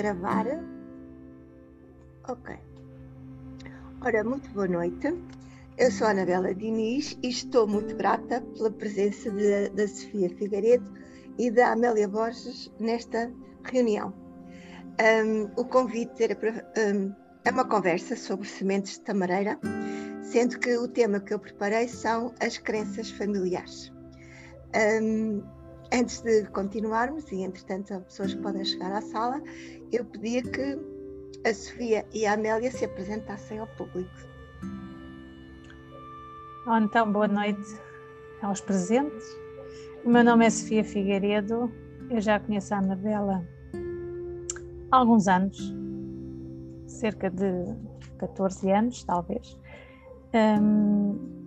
gravar. Ok. Ora, muito boa noite. Eu sou a Anabela Diniz e estou muito grata pela presença de, da Sofia Figueiredo e da Amélia Borges nesta reunião. Um, o convite era para, um, é uma conversa sobre sementes de tamareira, sendo que o tema que eu preparei são as crenças familiares. Um, antes de continuarmos, e entretanto há pessoas podem chegar à sala, eu pedia que a Sofia e a Amélia se apresentassem ao público. Então, boa noite aos presentes. O meu nome é Sofia Figueiredo, eu já conheço a Anabela há alguns anos, cerca de 14 anos, talvez. Um,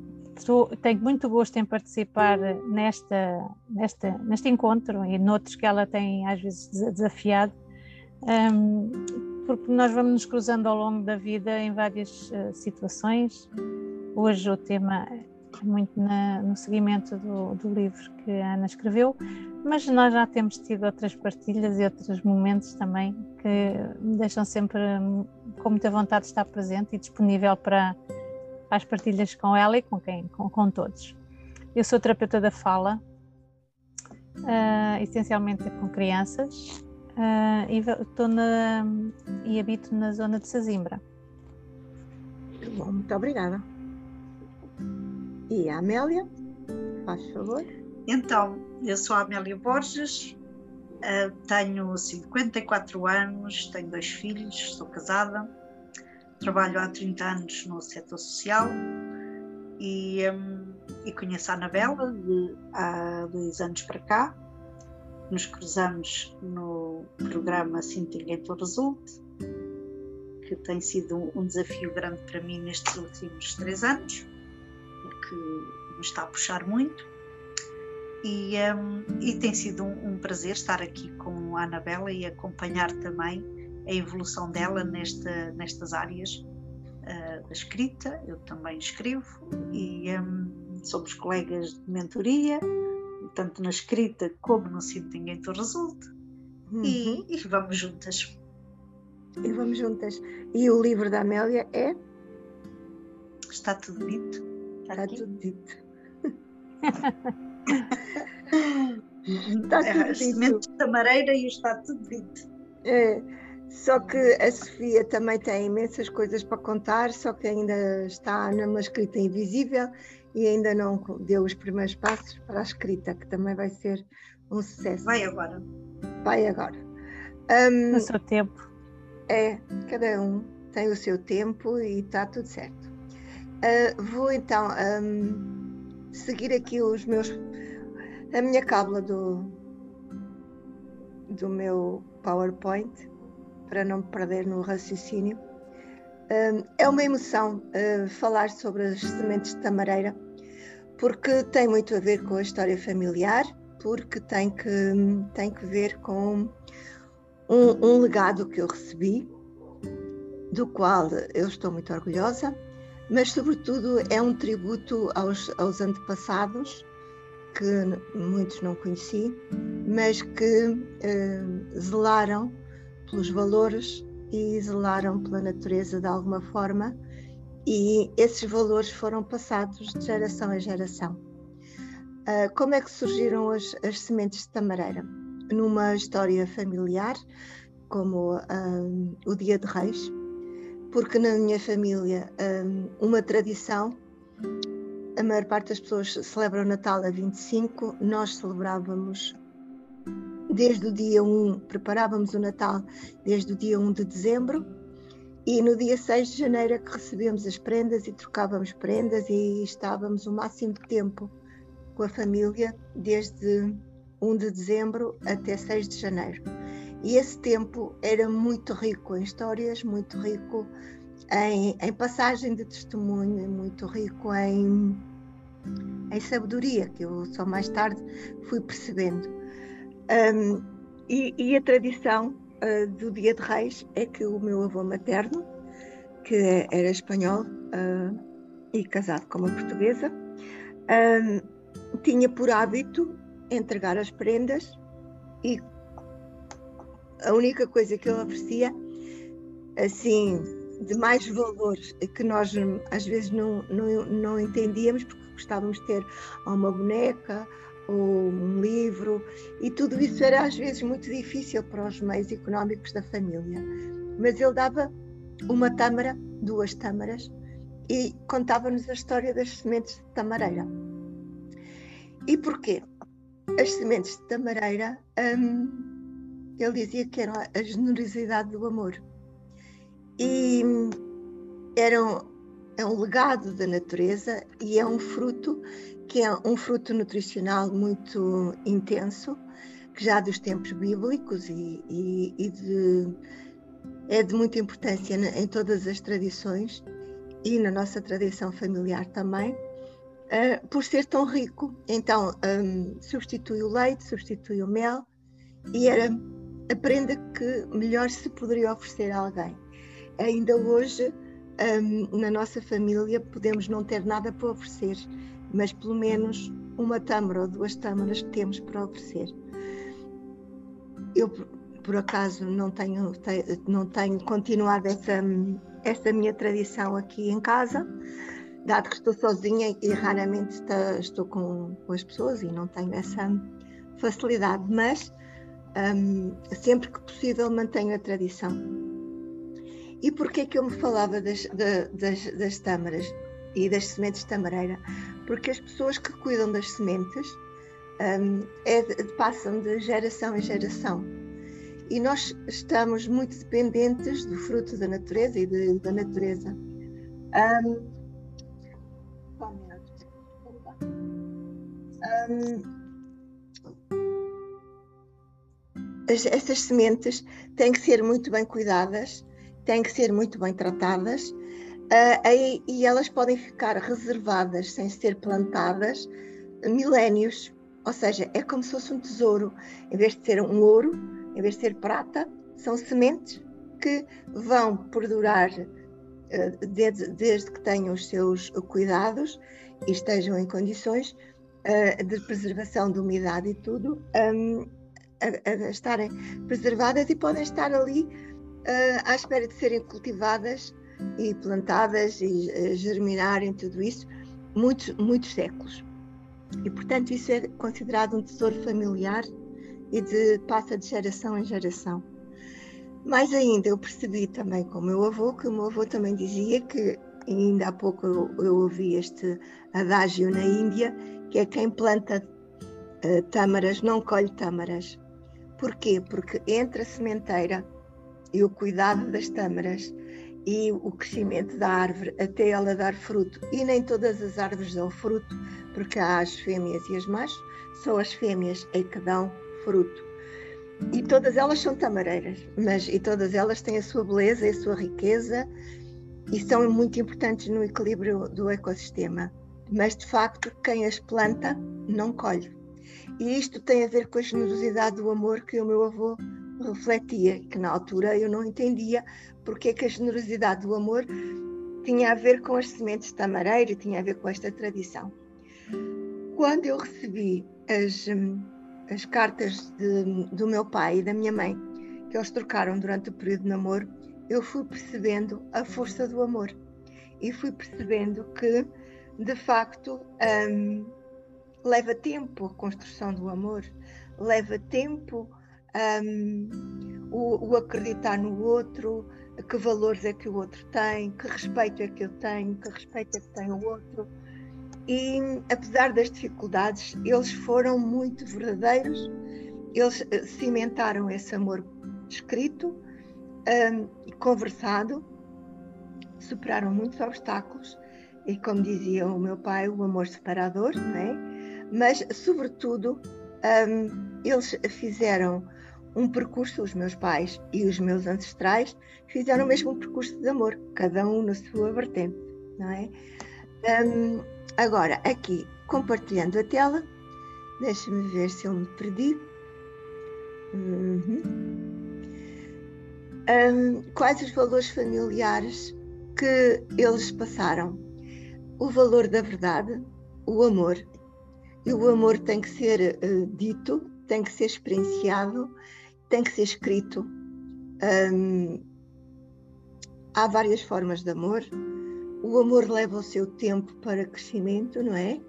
tenho muito gosto em participar nesta, nesta, neste encontro e noutros que ela tem às vezes desafiado, um, porque nós vamos nos cruzando ao longo da vida em várias uh, situações. Hoje o tema é muito na, no seguimento do, do, livro que a Ana escreveu, mas nós já temos tido outras partilhas e outros momentos também que me deixam sempre com muita vontade de estar presente e disponível para as partilhas com ela e com quem, com, com todos. Eu sou terapeuta da fala, uh, essencialmente com crianças, uh, e, estou na, e habito na zona de Sesimbra. Bom, muito obrigada. E a Amélia, faz favor. Então, eu sou a Amélia Borges, uh, tenho 54 anos, tenho dois filhos, sou casada Trabalho há 30 anos no setor social e, um, e conheço a Anabela de, há dois anos para cá. Nos cruzamos no programa Sinting em Resulte, que tem sido um, um desafio grande para mim nestes últimos três anos, porque me está a puxar muito. E, um, e tem sido um, um, prazer estar aqui com a Anabela e acompanhar também a evolução dela nesta, nestas áreas uh, da escrita. Eu também escrevo e um, somos colegas de mentoria, tanto na escrita como no Sinto Ninguém Te Resulte. Uhum. E, e, vamos juntas. E vamos juntas. E o livro da Amélia é? Está tudo dito. Está, Está tudo dito. está tudo dito. da mareira e está tudo dito. É. Só que a Sofia também tem imensas coisas para contar, só que ainda está numa escrita invisível e ainda não deu os primeiros passos para a escrita, que também vai ser um sucesso. Vai agora. Vai agora. Um, no seu tempo. É, cada um tem o seu tempo e está tudo certo. Uh, vou então um, seguir aqui os meus a minha cábula do, do meu PowerPoint para não me perder no raciocínio. É uma emoção uh, falar sobre as sementes de tamareira, porque tem muito a ver com a história familiar, porque tem que, tem que ver com um, um legado que eu recebi, do qual eu estou muito orgulhosa, mas, sobretudo, é um tributo aos, aos antepassados, que muitos não conheci, mas que uh, zelaram pelos valores e zelaram pela natureza de alguma forma, e esses valores foram passados de geração a geração. Uh, como é que surgiram as, as, sementes de tamareira? Numa história familiar, como um, o Dia de Reis, porque na minha família um, uma tradição, a maior parte das pessoas celebra o Natal a 25, nós celebrávamos desde o dia 1, preparávamos o Natal desde o dia 1 de dezembro e no dia 6 de janeiro é que recebemos as prendas e trocávamos prendas e estávamos o máximo de tempo com a família desde 1 de dezembro até 6 de janeiro. E esse tempo era muito rico em histórias, muito rico em, em passagem de testemunho, muito rico em, em sabedoria, que eu só mais tarde fui percebendo. Um, e, e, a tradição uh, do Dia de Reis é que o meu avô materno, que era espanhol uh, e casado com uma portuguesa, um, tinha por hábito entregar as prendas e a única coisa que ele oferecia, assim, de mais valor, que nós às vezes não, não, não entendíamos, porque gostávamos de ter uma boneca ou um livro, e tudo isso era às vezes muito difícil para os meios económicos da família. Mas ele dava uma tâmara, duas tâmaras, e contava-nos a história das sementes de tamareira. E porquê? As sementes de tamareira, hum, ele dizia que era a generosidade do amor. E eram é um legado da natureza e é um fruto que é um fruto nutricional muito intenso, que já dos tempos bíblicos e, e, e de, é de muita importância em todas as tradições e na nossa tradição familiar também, uh, por ser tão rico. Então, um, substitui o leite, substitui o mel e era a prenda que melhor se poderia oferecer a alguém. Ainda hoje um, na nossa família podemos não ter nada para oferecer, mas pelo menos uma tâmara ou duas tâmaras temos para oferecer. Eu, por acaso, não tenho, não tenho continuado essa, essa minha tradição aqui em casa, dado que estou sozinha e raramente está, estou com, com, as pessoas e não tenho essa facilidade, mas um, sempre que possível mantenho a tradição. E porquê que eu me falava das, das, das tâmaras e das sementes de tamareira? Porque as pessoas que cuidam das sementes um, é, passam de geração em geração. E nós estamos muito dependentes do fruto da natureza e de, da natureza. Um, um, essas sementes têm que ser muito bem cuidadas têm que ser muito bem tratadas uh, e elas podem ficar reservadas sem ser plantadas milénios, ou seja, é como se fosse um tesouro, em vez de ser um ouro, em vez de ser prata, são sementes que vão perdurar uh, desde, desde, que tenham os seus cuidados e estejam em condições uh, de preservação de umidade e tudo, um, a, a estarem preservadas e podem estar ali uh, à espera de serem cultivadas e plantadas e uh, germinarem, tudo isso, muitos, muitos séculos. E, portanto, isso é considerado um tesouro familiar e de, passa de geração em geração. Mais ainda, eu percebi também com o meu avô, que o meu avô também dizia que, ainda há pouco eu, eu ouvi este adágio na Índia, que é quem planta uh, tâmaras não colhe tâmaras. Porquê? Porque entre a sementeira e o cuidado das tâmaras e o crescimento da árvore até ela dar fruto. E nem todas as árvores dão fruto, porque há as fêmeas e as machos, só as fêmeas é que dão fruto. E todas elas são tamareiras, mas e todas elas têm a sua beleza e a sua riqueza e são muito importantes no equilíbrio do ecossistema. Mas de facto, quem as planta não colhe. E isto tem a ver com a generosidade do amor que o meu avô refletia, que na altura eu não entendia porque é que a generosidade do amor tinha a ver com as sementes de tamareiro tinha a ver com esta tradição. Quando eu recebi as, as cartas de, do meu pai e da minha mãe, que eles trocaram durante o período de namoro, eu fui percebendo a força do amor e fui percebendo que, de facto, um, leva tempo a construção do amor, leva tempo um, o, o, acreditar no outro, que valores é que o outro tem, que respeito é que eu tenho, que respeito é que tem o outro. E apesar das dificuldades, eles foram muito verdadeiros, eles eh, cimentaram esse amor escrito um, e conversado, superaram muitos obstáculos e, como dizia o meu pai, o amor separador, não é? mas, sobretudo, um, eles fizeram um percurso, os meus pais e os meus ancestrais fizeram o mesmo percurso de amor, cada um na sua vertente, não é? Um, agora, aqui, compartilhando a tela, deixa-me ver se eu me perdi. Uhum. Um, quais os valores familiares que eles passaram? O valor da verdade, o amor. E o amor tem que ser uh, dito, tem que ser experienciado tem que ser escrito. Um, há várias formas de amor. O amor leva o seu tempo para crescimento, não é?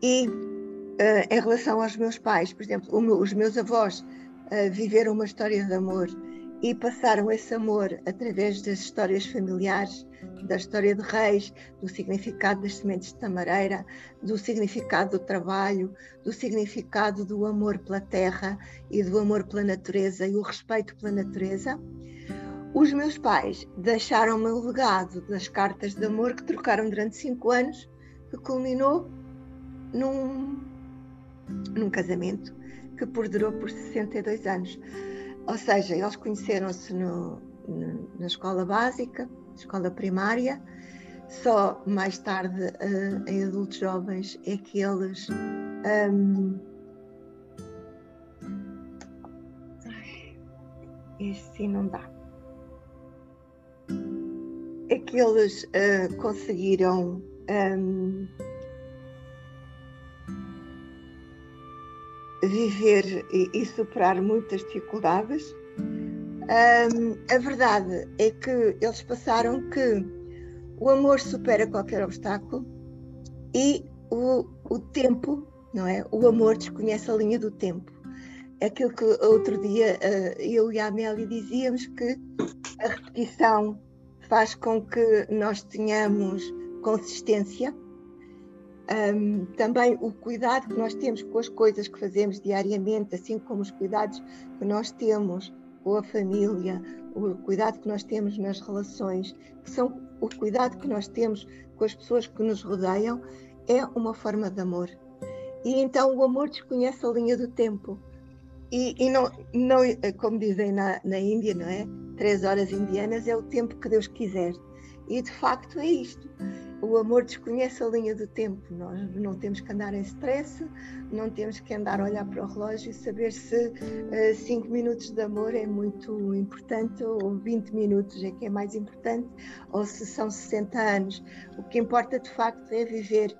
E uh, em relação aos meus pais, por exemplo, meu, os meus avós uh, viveram uma história de amor e passaram esse amor através das histórias familiares, da história de reis, do significado das sementes de tamareira, do significado do trabalho, do significado do amor pela terra e do amor pela natureza e o respeito pela natureza. Os meus pais deixaram-me o legado das cartas de amor que trocaram durante cinco anos, que culminou num, num casamento que perdurou por 62 anos. Ou seja, eles conheceram-se na escola básica, escola primária, só mais tarde, uh, em adultos jovens, é que eles. Um, este sim não dá é que eles uh, conseguiram um, viver e, e, superar muitas dificuldades. Um, a verdade é que eles passaram que o amor supera qualquer obstáculo e o, o tempo, não é? O amor desconhece a linha do tempo. Aquilo que outro dia uh, eu e a Amélia dizíamos que a repetição faz com que nós tenhamos consistência. Um, também o cuidado que nós temos com as coisas que fazemos diariamente, assim como os cuidados que nós temos com a família, o cuidado que nós temos nas relações, que são o cuidado que nós temos com as pessoas que nos rodeiam, é uma forma de amor. E então o amor desconhece a linha do tempo. E, e não, não, como dizem na, na Índia, não é? Três horas indianas é o tempo que Deus quiser. E de facto é isto. O amor desconhece a linha do tempo. Nós não temos que andar em stress, não temos que andar a olhar para o relógio e saber se uh, cinco minutos de amor é muito importante ou 20 minutos é que é mais importante, ou se são 60 anos. O que importa de facto é viver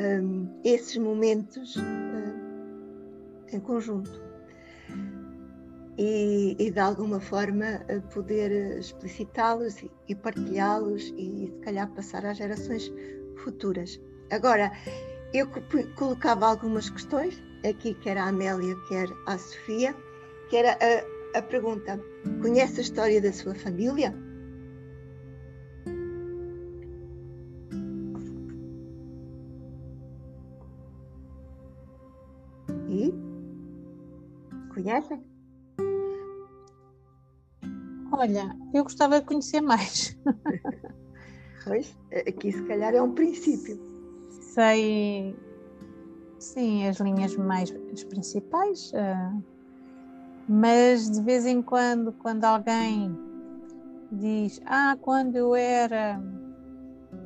um, esses momentos uh, em conjunto e, e de alguma forma poder explicitá-los e partilhá-los e se calhar passar às gerações futuras. Agora, eu colocava algumas questões, aqui quer a Amélia, quer a Sofia, que era a, a pergunta: conhece a história da sua família? E? Conhecem? Olha, eu gostava de conhecer mais. Pois, aqui se calhar é um princípio. Sei, sim, as linhas mais as principais, uh, mas de vez em quando, quando alguém diz, ah, quando eu era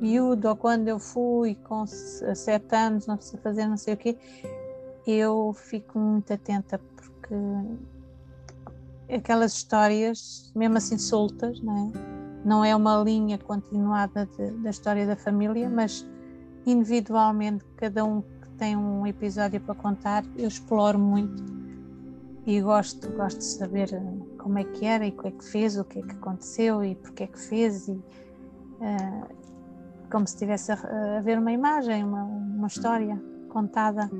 miúdo ou quando eu fui com sete anos, não sei fazer não sei o quê, eu fico muito atenta porque aquelas histórias, mesmo assim soltas, não é? Não é uma linha continuada de, da história da família, mas individualmente, cada um que tem um episódio para contar, eu exploro muito e gosto, gosto de saber eh, como é que era e o que é que fez, o que é que aconteceu e porque é que fez, e, uh, como se estivesse a, a, ver uma imagem, uma, uma história contada.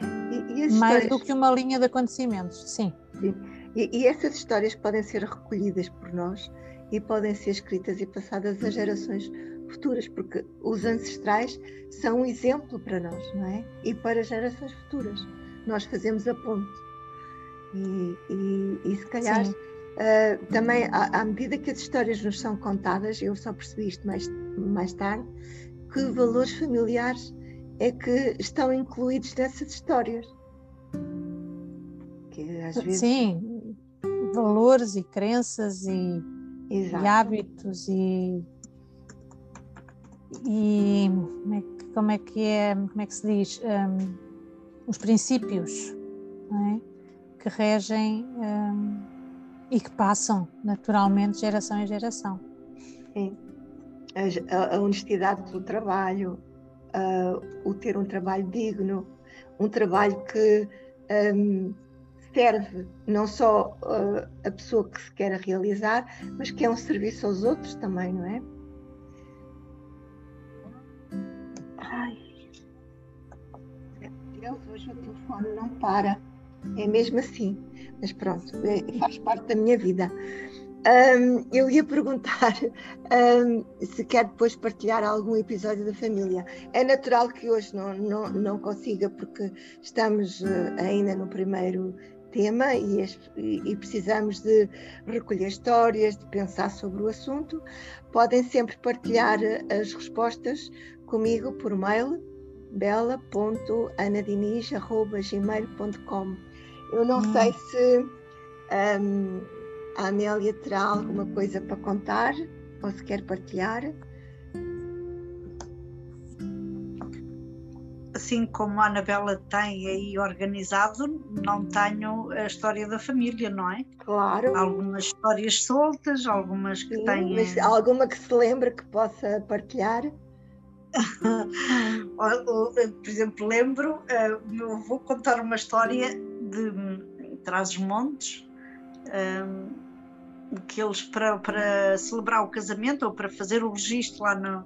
E, e Mais histórias... do que uma linha de acontecimentos, sim. sim. E, e essas histórias podem ser recolhidas por nós e podem ser escritas e passadas às gerações futuras, porque os ancestrais são um exemplo para nós, não é? E para gerações futuras. Nós fazemos a ponte. E, e, e se calhar uh, também, à, à, medida que as histórias nos são contadas, eu só percebi isto mais, mais tarde, que valores familiares é que estão incluídos nessas histórias. Que às vezes. Sim, valores e crenças e, e hábitos e, e como, é que, como, é que, é como é que se diz um, os princípios é? que regem um, e que passam naturalmente geração em geração. Sim. A, a honestidade pelo trabalho, uh, o ter um trabalho digno, um trabalho que um, serve não só uh, a pessoa que se quer realizar, mas que é um serviço aos outros também, não é? Ai, Deus, hoje o telefone não para. É mesmo assim. Mas pronto, é, faz parte da minha vida. Um, eu ia perguntar um, se quer depois partilhar algum episódio da família. É natural que hoje não, não, não consiga, porque estamos uh, ainda no primeiro tema e, e, precisamos de recolher histórias, de pensar sobre o assunto. Podem sempre partilhar as respostas comigo por mail bela.anadiniz.gmail.com Eu não hum. sei se um, a Amélia terá alguma coisa para contar ou se quer partilhar. Assim como a Anabela tem aí organizado, não tenho a história da família, não é? Claro. Algumas histórias soltas, algumas que Sim, têm. Mas alguma que se lembra que possa partilhar? Por exemplo, lembro, eh, vou contar uma história de Trás-os-Montes, que eles, para, para celebrar o casamento ou para fazer o registro lá no,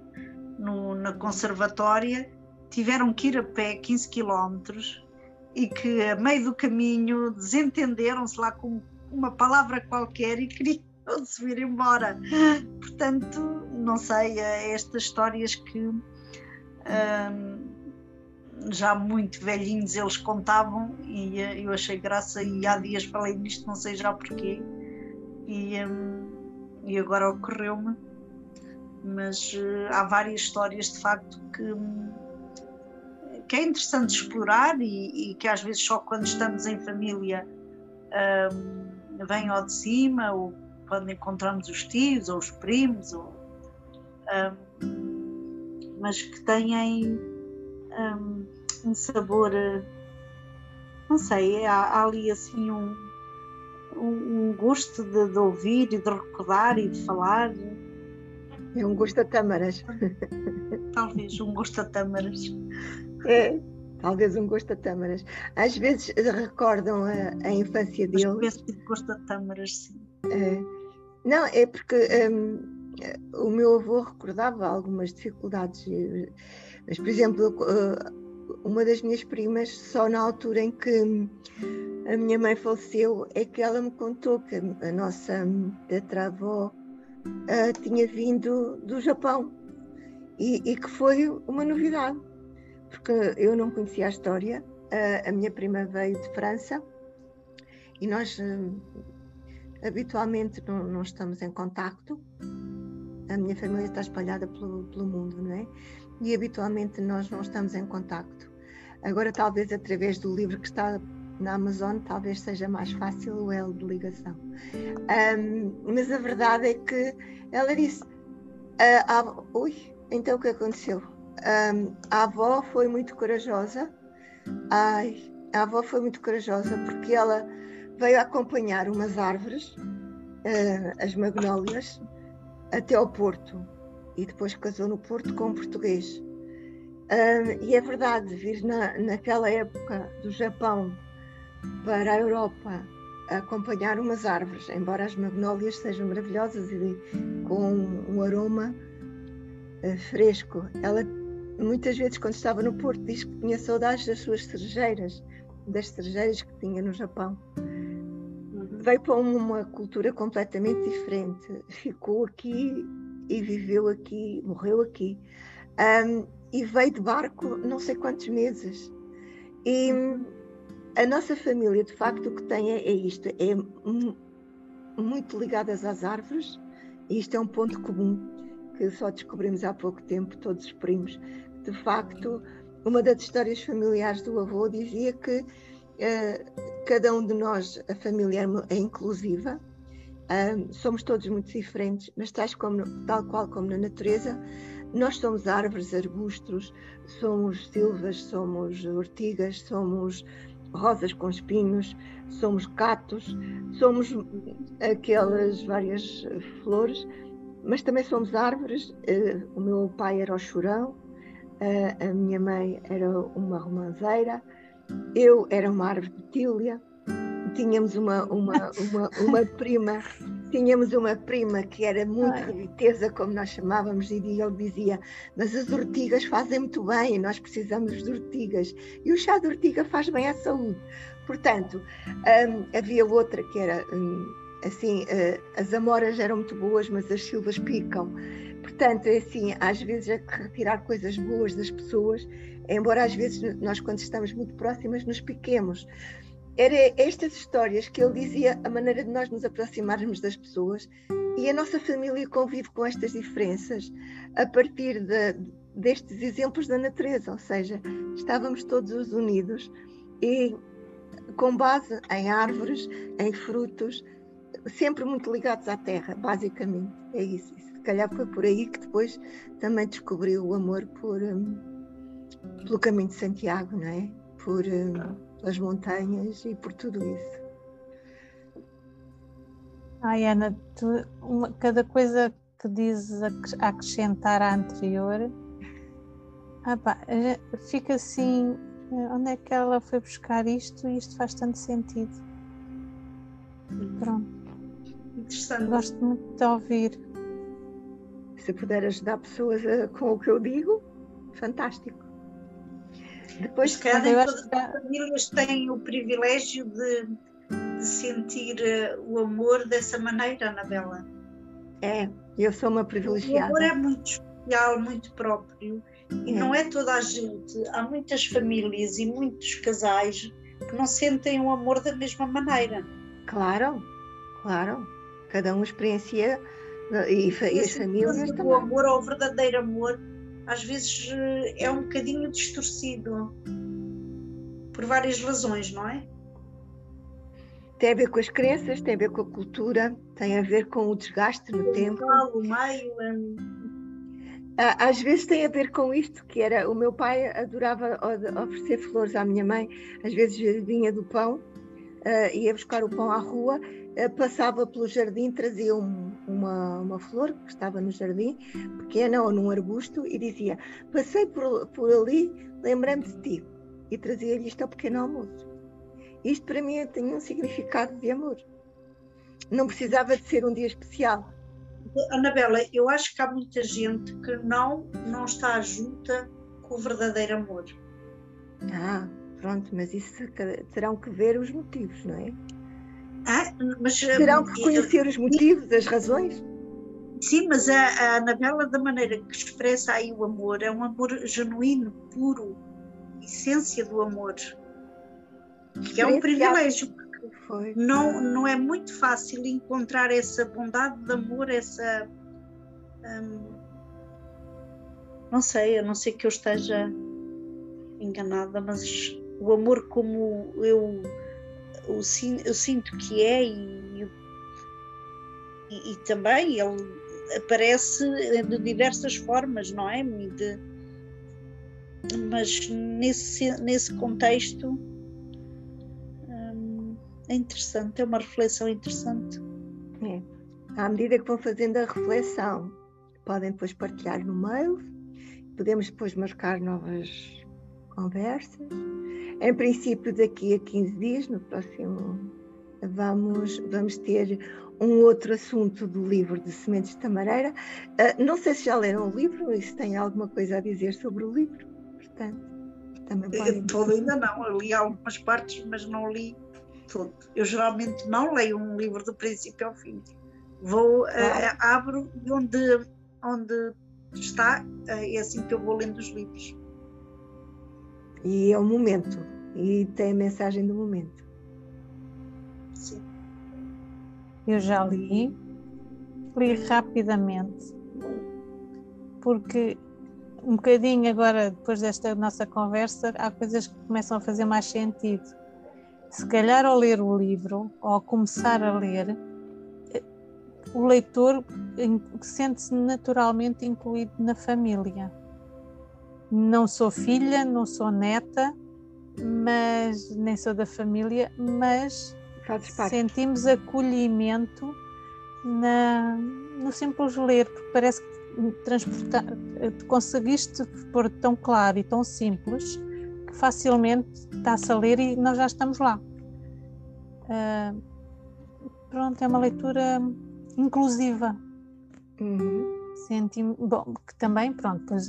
no, na conservatória, tiveram que ir a pé 15 quilómetros e que a meio do caminho desentenderam-se lá com uma palavra qualquer e queriam se vir embora. Portanto, não sei, é estas histórias que já muito velhinhos eles contavam e eh, eu achei graça e há dias falei nisto, não sei já porquê e, um, e agora ocorreu-me mas uh, há várias histórias de facto que, que é interessante explorar e, e, que às vezes só quando estamos em família um, vem ao de cima ou quando encontramos os tios ou os primos ou, um, mas que têm um, um sabor, eh, não sei, há, há ali assim um, um, gosto de, de, ouvir e de recordar e de falar. É um gosto a tâmaras. Talvez um gosto a tâmaras. É, talvez um gosto a tâmaras. Às vezes recordam a, a infância deles. Uma espécie de gosto a tâmaras, sim. É, não, é porque um, o meu avô recordava algumas dificuldades mas, por exemplo, eh, uma das minhas primas, só na altura em que a minha mãe faleceu, é que ela me contou que a nossa tetravó uh, tinha vindo do Japão e, e, que foi uma novidade, porque eu não conhecia a história. Uh, a minha prima veio de França e nós uh, habitualmente não, não, estamos em contacto. A minha família está espalhada pelo, pelo mundo, não é? e habitualmente nós não estamos em contacto. Agora, talvez através do livro que está na Amazon, talvez seja mais fácil o L de ligação. Um, mas a verdade é que ela disse: a, a, Ui, então o que aconteceu? Um, a avó foi muito corajosa. Ai, a avó foi muito corajosa porque ela veio acompanhar umas árvores, uh, as magnólias, até ao Porto e depois casou no Porto com um português. E é verdade, vir na, naquela época do Japão para a Europa acompanhar umas árvores, embora as magnólias sejam maravilhosas e com um aroma uh, fresco. Ela muitas vezes quando estava no Porto diz que tinha saudades das suas cerejeiras, das cerejeiras que tinha no Japão. Uhum. Veio para uma cultura completamente diferente. Ficou aqui e viveu aqui, morreu aqui. Um, e veio de barco não sei quantos meses. E a nossa família, de facto, o que tem é, é isto: é muito ligadas às árvores, e isto é um ponto comum que só descobrimos há pouco tempo, todos os primos. De facto, uma das histórias familiares do avô dizia que uh, cada um de nós, a família é inclusiva, um, somos todos muito diferentes, mas tais como, tal qual como na natureza, nós somos árvores, arbustos, somos silvas, somos ortigas, somos rosas com espinhos, somos catos, somos aquelas várias flores, mas também somos árvores. Uh, o meu pai era o chorão, uh, a minha mãe era uma romanceira, eu era uma árvore de tília, tínhamos uma, uma, uma, uma prima, tínhamos uma prima que era muito rebiteza, como nós chamávamos, e ele dizia, mas as ortigas fazem muito bem, nós precisamos de ortigas. E o chá de ortiga faz bem à saúde. Portanto, um, havia outra que era um, assim, uh, as amoras eram muito boas, mas as silvas picam. Portanto, é assim, às vezes é retirar coisas boas das pessoas, embora às vezes nós, quando estamos muito próximas, nos piquemos era estas histórias que ele dizia a maneira de nós nos aproximarmos das pessoas e a nossa família convive com estas diferenças a partir de, destes exemplos da natureza, ou seja, estávamos todos unidos e com base em árvores, em frutos, sempre muito ligados à terra, basicamente. É isso. Se calhar foi por aí que depois também descobriu o amor por, um, pelo caminho de Santiago, não é? Por, um, pelas montanhas e por tudo isso. Ai, Ana, tu, uma, cada coisa que dizes a acrescentar à anterior, ah, pá, fica assim, onde é que ela foi buscar isto e isto faz tanto sentido. Pronto. Interessante. Gosto muito de ouvir. Se puder ajudar pessoas a, com o que eu digo, fantástico. Depois, se calhar, nem todas as famílias têm o privilégio de, de sentir uh, o amor dessa maneira, Anabela. É, eu sou uma privilegiada. O amor é muito especial, muito próprio, e é. não é toda a gente. Há muitas famílias e muitos casais que não sentem o amor da mesma maneira. Claro, claro. Cada um experiencia e, e as famílias também. O amor ao verdadeiro amor às vezes eh, é um bocadinho distorcido por várias razões, não é? Tem a ver com as crenças, tem a ver com a cultura, tem a ver com o desgaste no o tempo. O meio. Um... Às vezes tem a ver com isto, que era o meu pai adorava oferecer flores à minha mãe, às vezes vinha do pão, uh, ia buscar o pão à rua eh, passava pelo jardim, trazia um, uma, uma flor que estava no jardim, pequena ou num arbusto, e dizia: Passei por, por ali, lembrando de ti. E trazia-lhe isto ao pequeno almoço. Isto para mim tinha um significado de amor. Não precisava de ser um dia especial. Anabela, eu acho que há muita gente que não, não está junta com o verdadeiro amor. Ah, pronto, mas isso terão que ver os motivos, não é? Ah, mas, Terão hum, que conhecer os motivos, as razões? Sim, mas a, a Anabela, da maneira que expressa aí o amor, é um amor genuíno, puro, essência do amor. Que é um privilégio. Foi. Não, não é muito fácil encontrar essa bondade de amor, essa. Hum, não sei, a não ser que eu esteja enganada, mas o amor como eu eu, eu sinto que é e, e, e, também ele aparece de diversas formas, não é? De, mas nesse, nesse contexto hum, é interessante, é uma reflexão interessante. É. À medida que vão fazendo a reflexão, podem depois partilhar no mail, podemos depois marcar novas conversas em princípio, daqui a 15 dias, no próximo, vamos, vamos ter um outro assunto do livro de Sementes de Tamareira. Uh, não sei se já leram o livro e se têm alguma coisa a dizer sobre o livro. Portanto, também podem. Todo ainda não, eu li algumas partes, mas não li todo. Eu geralmente não leio um livro do princípio ao fim. Vou, uh, abro onde, onde está, uh, é assim que eu vou lendo os livros. E é o momento e tem a mensagem do momento. Sim. Eu já li, li rapidamente, porque um bocadinho agora, depois desta nossa conversa, há coisas que começam a fazer mais sentido. Se calhar ao ler o livro, ou ao começar a ler, o leitor sente-se naturalmente incluído na família. Não sou filha, não sou neta, mas nem sou da família, mas sentimos acolhimento na, no simples ler, porque parece que transportar, conseguiste pôr tão claro e tão simples que facilmente está-se a ler e nós já estamos lá. uh, pronto, é uma leitura inclusiva. Uhum. Senti, bom, que também, pronto, pois,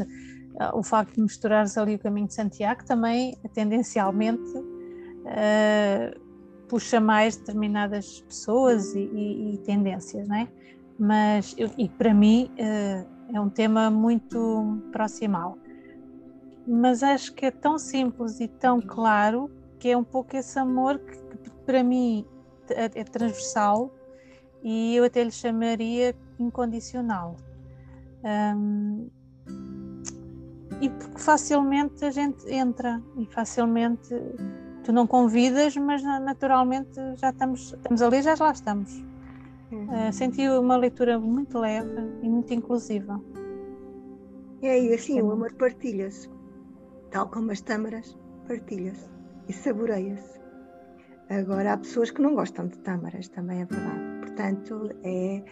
o facto de misturares ali o caminho de Santiago também, tendencialmente, uh, puxa mais determinadas pessoas e, e, e tendências, não é? Mas, eu, e para mim, uh, é um tema muito proximal. Mas acho que é tão simples e tão claro que é um pouco esse amor que, que para mim é, é transversal e eu até lhe chamaria incondicional. Um, e porque facilmente a gente entra e facilmente tu não convidas, mas naturalmente já estamos, estamos ali, já lá estamos. Uhum. Uh, senti uma leitura muito leve e muito inclusiva. É, e assim, o amor partilha-se, tal como as tâmaras, partilha-se e saboreia-se. Agora, há pessoas que não gostam de tâmaras, também é verdade. Portanto, é,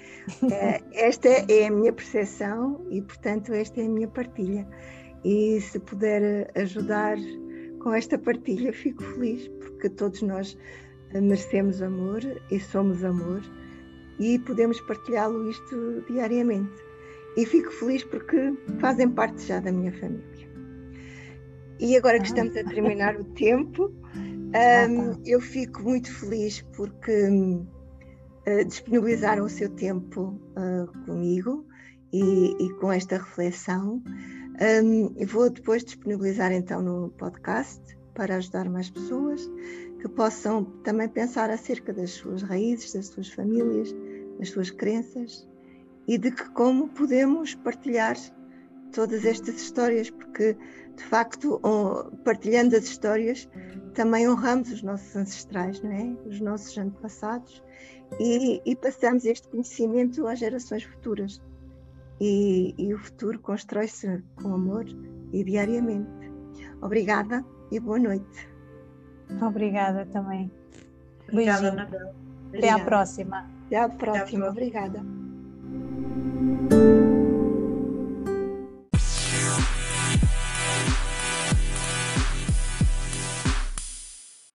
é, esta é a minha percepção e, portanto, esta é a minha partilha. E se puder ajudar com esta partilha, fico feliz, porque todos nós merecemos amor e somos amor e podemos partilhá-lo isto diariamente. E fico feliz porque fazem parte já da minha família. E agora que estamos a terminar o tempo, um, eu fico muito feliz porque uh, disponibilizaram o seu tempo uh, comigo e, e, com esta reflexão. Um, vou depois disponibilizar então no podcast para ajudar mais pessoas que possam também pensar acerca das suas raízes, das suas famílias, das suas crenças e de que como podemos partilhar todas estas histórias, porque de facto, partilhando as histórias, também honramos os nossos ancestrais, não é? Os nossos antepassados e, e passamos este conhecimento às gerações futuras e, e o futuro constrói-se com amor e diariamente. Obrigada e boa noite. Obrigada também. Obrigada, Beijinho. Anabel. Até à próxima. Até à próxima. Até à próxima. Obrigada.